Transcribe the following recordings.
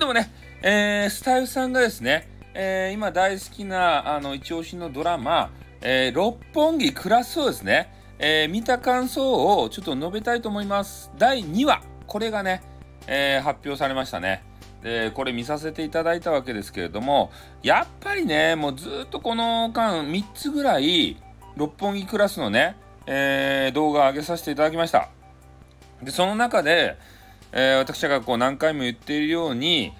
でもね、えー、スタイフさんがですね、えー、今大好きな、あの、一押しのドラマ、えー、六本木クラスをですね、え、見た感想をちょっと述べたいと思います。第2話、これがね、え、発表されましたね。で、これ見させていただいたわけですけれども、やっぱりね、もうずっとこの間3つぐらい、六本木クラスのね、えー、動画を上げさせていただきました。で、その中で、えー、私がこう何回も言っているように、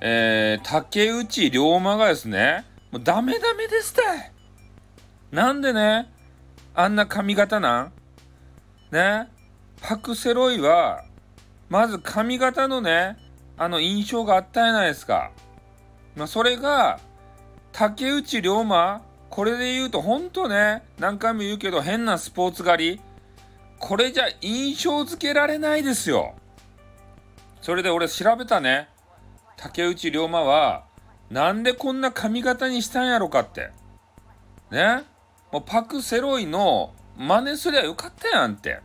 えー、竹内龍馬がですね、もうダメダメですってなんでね、あんな髪型なん？ね？パクセロイは、まず髪型のね、あの印象があったじゃないですか。まあ、それが、竹内龍馬、これで言うと本当ね、何回も言うけど変なスポーツ狩り。これじゃ印象付けられないですよ。それで俺調べたね。竹内涼真は、なんでこんな髪型にしたんやろかって。ねもうパク・セロイの真似すりゃよかったやんって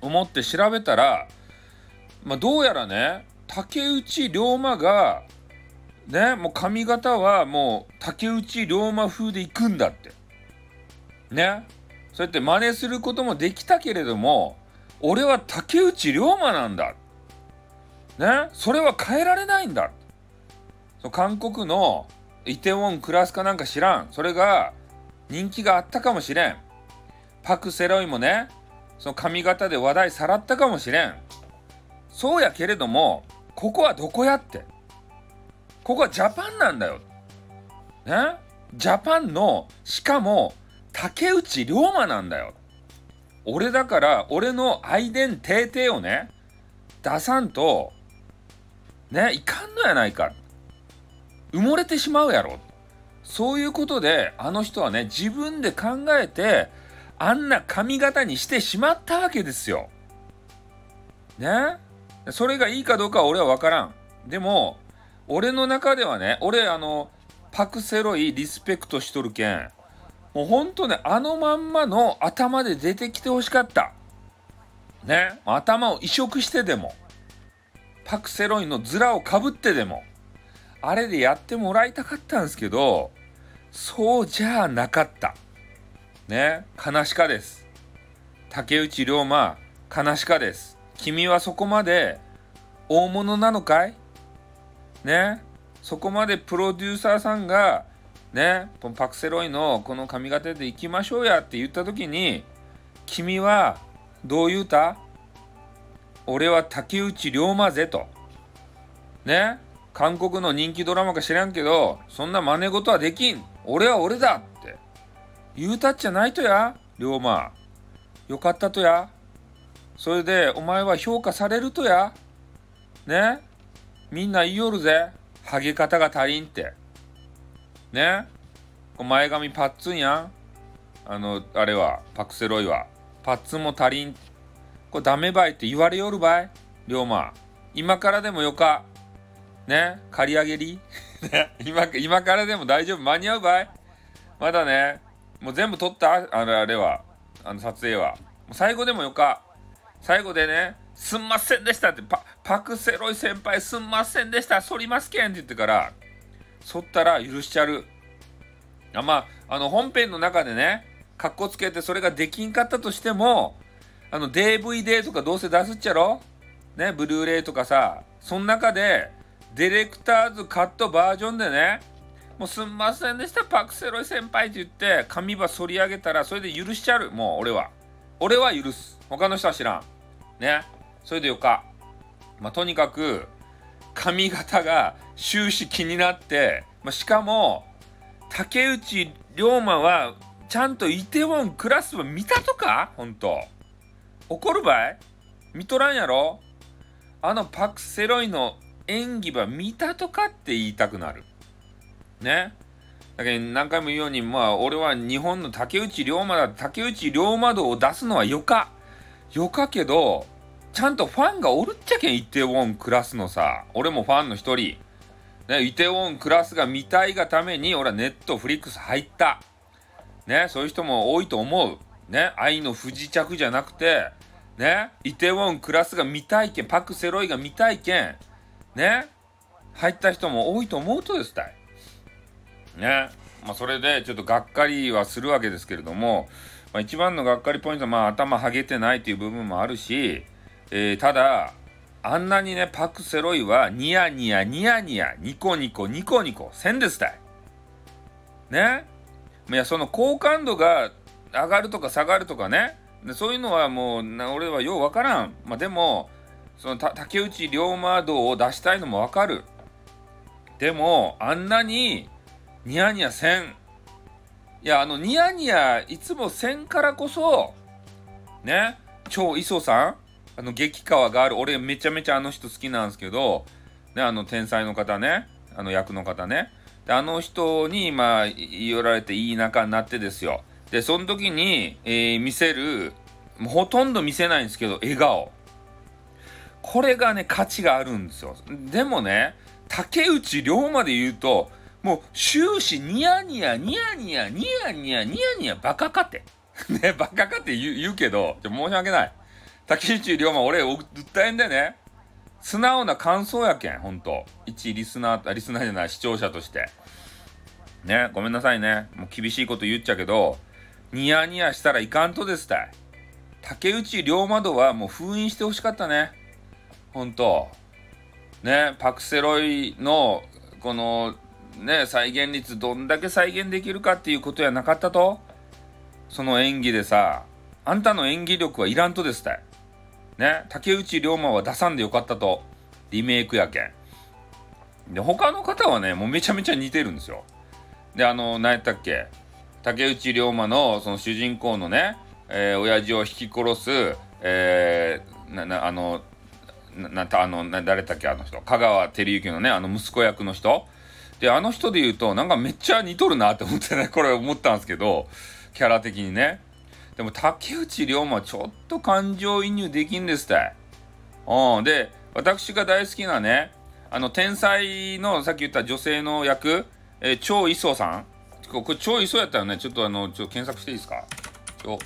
思って調べたら、まあ、どうやらね、竹内涼真が、ね、もう髪型はもう竹内涼真風で行くんだって。ね。そうやって真似することもできたけれども、俺は竹内涼真なんだ。ね、それは変えられないんだ。韓国のイテウォンクラスかなんか知らん。それが人気があったかもしれん。パク・セロイもね、その髪型で話題さらったかもしれん。そうやけれども、ここはどこやって？ここはジャパンなんだよ。ねジャパンの、しかも、竹内涼真なんだよ。俺だから、俺の愛伝定々をね、出さんと、ね、いかんのやないか。埋もれてしまうやろ。そういうことで、あの人はね、自分で考えて、あんな髪型にしてしまったわけですよ。ね？それがいいかどうかは俺は分からん。でも、俺の中ではね、俺、あの、パクセロイリスペクトしとるけん、もうほんとね、あのまんまの頭で出てきてほしかった。ね、頭を移植してでも、パクセロイのズラをかぶってでも、あれでやってもらいたかったんですけど、そうじゃなかった。ね、悲しかです。竹内涼真、悲しかです。君はそこまで大物なのかい？ね、そこまでプロデューサーさんが、ね、パクセロイのこの髪型で行きましょうやって言った時に、君はどう言うた？俺は竹内涼真ぜと。ね？韓国の人気ドラマか知らんけど、そんな真似事はできん。俺は俺だって。言うたっちゃないとや、龍馬。よかったとや。それで、お前は評価されるとや。ね？みんな言いよるぜ。ハゲ方が足りんって。ね？前髪パッツンやん。あの、あれは、パクセロイは。パッツンも足りん。これダメばいって言われよるばい？龍馬。今からでもよか。ね？借り上げり？今、今からでも大丈夫？間に合うばい？まだね、もう全部撮った？あれ、あれは。あの撮影は。最後でもよか。最後でね、すんませんでしたってパ、パクセロイ先輩すんませんでした反りますけんって言ってから、反ったら許しちゃる。あまあ、あの本編の中でね、かっこつけてそれができんかったとしても、あの DVD とかどうせ出すっちゃろ？ね、ブルーレイとかさ、その中で、ディレクターズカットバージョンでね、もうすんませんでした、パクセロイ先輩って言って、髪ば反り上げたら、それで許しちゃう。もう俺は。俺は許す。他の人は知らん。ね。それでよか。まあ、とにかく、髪型が終始気になって、まあ、しかも、竹内涼真は、ちゃんとイテウォンクラスは見たとか？ほんと。怒るばい？見とらんやろ？あのパク・セロイの演技は見たとかって言いたくなる。ね？だけど何回も言うように、まあ俺は日本の竹内涼真だ、竹内涼真道を出すのはよか。よかけど、ちゃんとファンがおるっちゃけん、イテウォンクラスのさ。俺もファンの一人。ね、イテウォンクラスが見たいがために、俺はネットフリックス入った。ね、そういう人も多いと思う。ね、愛の不時着じゃなくて、ね、イテウォンクラスが見たいけん、パク・セロイが見たいけん、ね、入った人も多いと思うとですたい。ね。まあ、それでちょっとがっかりはするわけですけれども、まあ、一番のがっかりポイントは、まあ、頭はげてないという部分もあるし、えー、ただ、あんなにね、パク・セロイはニヤニヤニヤニヤ、ニコニコニコニコ、せんですたい。ね。いや、その好感度が上がるとか下がるとかね、でそういうのはもう、俺はようわからん。まあ、でも、その竹内龍馬道を出したいのもわかる。でも、あんなにニヤニヤせん。いや、あの、ニヤニヤいつもせんからこそ、ね、超磯さん、あの、激川がある、俺めちゃめちゃあの人好きなんですけど、ね、あの、天才の方ね、あの役の方ね。で、あの人に、まあ、言われていい仲になってですよ。で、その時に、えー、見せる、もうほとんど見せないんですけど、笑顔。これがね、価値があるんですよ。でもね、竹内涼まで言うと、もう終始ニヤニヤ、ニヤニヤ、ニヤニヤ、ニヤニヤ、バカかて。ね、バカかって言う言うけど、申し訳ない。竹内涼真、俺、訴えんでね、素直な感想やけん、ほんと。一リスナー、リスナーじゃない、視聴者として。ね、ごめんなさいね。もう厳しいこと言っちゃうけど、ニヤニヤしたらいかんとですたい。竹内涼真度はもう封印してほしかったね。ほんと。ね、パクセロイの、この、ね、再現率どんだけ再現できるかっていうことやなかったとその演技でさ、あんたの演技力はいらんとですたい。ね、竹内涼真は出さんでよかったと。リメイクやけん。で、他の方はね、もうめちゃめちゃ似てるんですよ。で、あの、何やったっけ？竹内涼真のその主人公のね、えー、親父を引き殺す、えー、な、な、あの、な、な、あの、な誰だっけあの人。香川照之のね、あの息子役の人。で、あの人で言うと、なんかめっちゃ似とるなって思ってね、これ思ったんですけど、キャラ的にね。でも、竹内涼真ちょっと感情移入できんですって。うん。で、私が大好きなね、あの、天才の、さっき言った女性の役、えー、超磯さん。これ超磯やったらね、ちょっとあの、ちょ検索していいですか？超、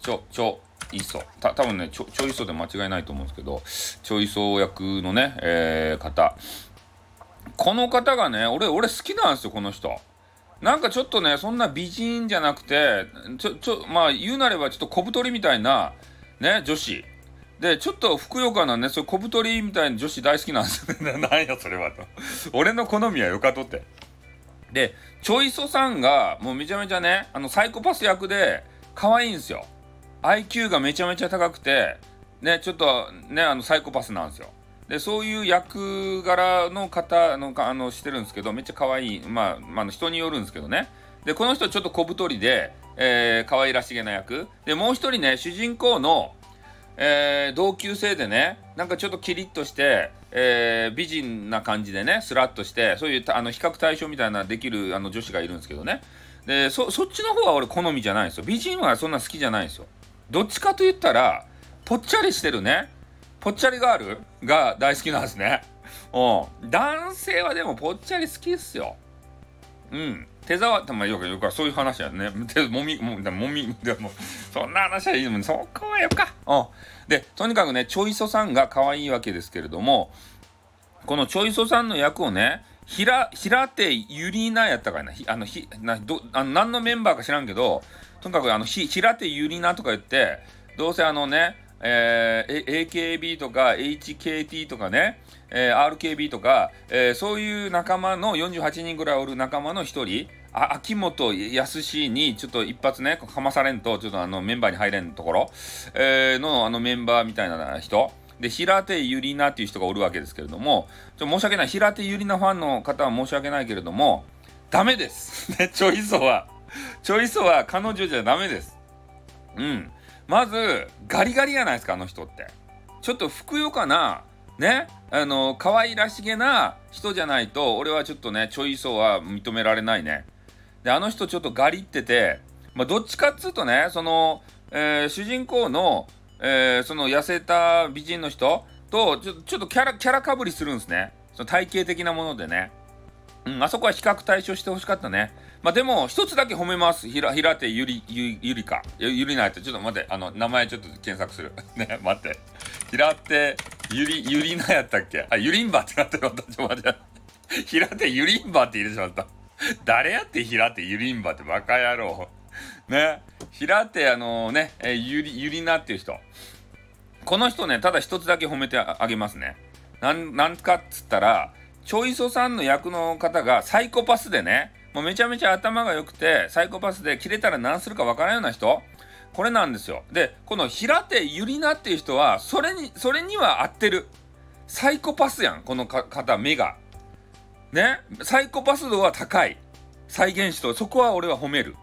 超、超、磯。た、多分ね、ちょ、ちょいそで間違いないと思うんですけど、ちょいそ役のね、えー、方。この方がね、俺、俺好きなんですよ、この人。なんかちょっとね、そんな美人じゃなくて、ちょ、ちょ、まあ言うなればちょっと小太りみたいな、ね、女子。で、ちょっとふくよかなね、そういう小太りみたいな女子大好きなんですよね。なんやそれはと。俺の好みはよかとって。で、チョイソさんが、もうめちゃめちゃね、あの、サイコパス役で、可愛いんですよ。IQ がめちゃめちゃ高くて、ね、ちょっとね、あの、サイコパスなんですよ。でそういう役柄の方のあのしてるんですけどめっちゃ可愛いまあ、まあ、人によるんですけどねでこの人ちょっと小太りで、えー、可愛らしげな役でもう一人ね主人公の、えー、同級生でねなんかちょっとキリッとして、えー、美人な感じでねスラッとしてそういうあの比較対象みたいなできるあの女子がいるんですけどねでそそっちの方は俺好みじゃないんですよ美人はそんな好きじゃないんですよどっちかと言ったらぽっちゃりしてるねぽっちゃりガールが大好きなんですね。うん。男性はでもぽっちゃり好きっすよ。うん。手触って、まあよくよくそういう話やね。手、もみ、もみ、もみ、でも、そんな話はいいもん、そこはよか。うん。で、とにかくね、チョイソさんが可愛いわけですけれども、このチョイソさんの役をね、ひら、平手ゆりなやったかいな。あの、ひ、な、ど、あの、何のメンバーか知らんけど、とにかくあの、ひ、平手ゆりなとか言って、どうせあのね、えー、AKB とか HKT とかね、えー、RKB とか、えー、そういう仲間の48人ぐらいおる仲間の1人あ秋元康にちょっと一発ねかまされんとちょっとあのメンバーに入れんところ、えー、のあのメンバーみたいな人。で平手ゆりなっていう人がおるわけですけれども。ちょ申し訳ない。平手ゆりなファンの方は申し訳ないけれどもダメです。ねチョイソは。チョイソは彼女じゃダメです。うん。まず、ガリガリやないですか、あの人って。ちょっとふくよかな、ね、あの、可愛らしげな人じゃないと、俺はちょっとね、ちょいそは認められないね。で、あの人ちょっとガリってて、まあ、どっちかっつうとね、その、えー、主人公の、えー、その痩せた美人の人と、ちょちょっとキャラ、キャラかぶりするんですね。その体型的なものでね。うん、あそこは比較対象してほしかったね。まあでも、一つだけ褒めます。平手ゆり、ゆ、ゆりか。ゆりないって、ちょっと待って、あの、名前ちょっと検索する。ね、待って。平手ゆり、ゆりなやったっけ？あ、ゆりんばってなってる私まで。平手ゆりんばって入れてしまった。誰やって平手ゆりんばってバカ野郎。ね。平手あのね、えゆり、ゆりなっていう人。この人ね、ただ一つだけ褒めてあげますね。なん、なんかっつったら、チョイソさんの役の方がサイコパスでね、もうめちゃめちゃ頭が良くて、サイコパスで切れたら何するかわからんような人これなんですよ。で、この平手ゆりなっていう人は、それに、それには合ってる。サイコパスやん、この方、目が。ねサイコパス度は高い。再現しと、そこは俺は褒める。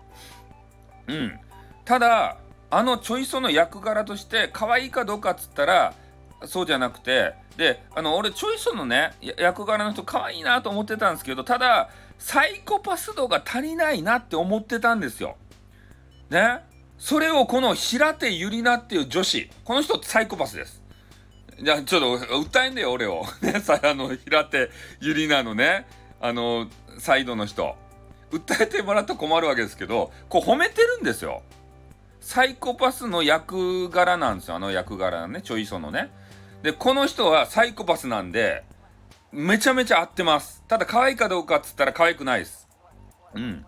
うん。ただ、あのちょいその役柄として可愛いかどうかっつったら、そうじゃなくて、で、あの、俺、ちょいそのね、役柄の人可愛いなと思ってたんですけど、ただ、サイコパス度が足りないなって思ってたんですよ。ねそれをこの平手ゆりなっていう女子、この人サイコパスです。じゃあちょっと訴えんでよ、俺を。ね、さ、あの、平手ゆりなのね、あの、サイドの人。訴えてもらったら困るわけですけど、こう褒めてるんですよ。サイコパスの役柄なんですよ、あの役柄ね、ちょいそのね。で、この人はサイコパスなんで、めちゃめちゃ合ってます。ただ可愛いかどうかっつったら可愛くないです。うん。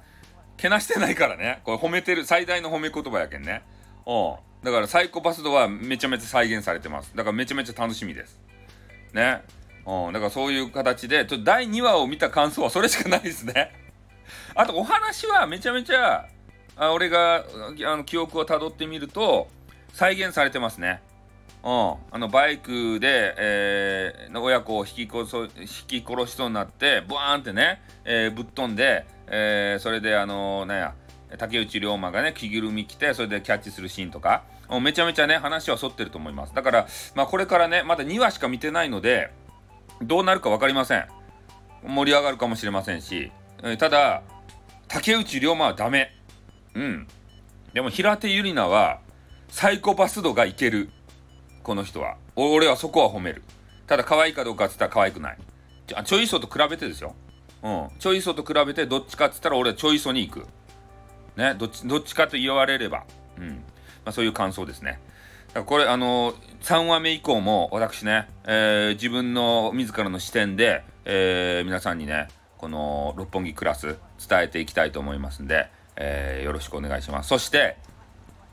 けなしてないからね。これ褒めてる、最大の褒め言葉やけんね。うん。だからサイコパス度はめちゃめちゃ再現されてます。だからめちゃめちゃ楽しみです。ね。うん。だからそういう形で、ちょっと第2話を見た感想はそれしかないですね。あとお話はめちゃめちゃ、あ俺があの記憶をたどってみると、再現されてますね。うん、あのバイクで、えー、親子を引き殺引き殺しそうになってブワーンってね、えー、ぶっ飛んで、えー、それであのー、なんや竹内涼真がね着ぐるみ着てそれでキャッチするシーンとかめちゃめちゃね話は沿ってると思いますだから、まあ、これからねまだ2話しか見てないのでどうなるか分かりません盛り上がるかもしれませんし、え、ただ竹内涼真はダメうんでも平手友梨奈はサイコパス度がいけるこの人は。俺はそこは褒める。ただ可愛いかどうかっつったら可愛くない。ちょチョイソと比べてですよ。うん。チョイソと比べてどっちかっつったら俺はチョイソに行く。ね。どっち、どっちかと言われれば。うん。まあそういう感想ですね。だからこれあのー、3話目以降も私ね、えー、自分の自らの視点で、えー、皆さんにね、この六本木クラス伝えていきたいと思いますんで、えー、よろしくお願いします。そして、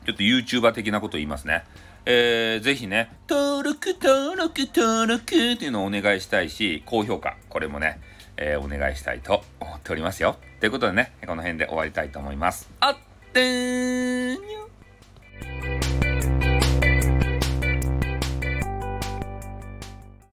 ちょっと YouTuber 的なこと言いますね。えー、ぜひね、登録、登録、登録っていうのをお願いしたいし、高評価、これもね、えー、お願いしたいと思っておりますよ。ということでね、この辺で終わりたいと思います。あってーにょ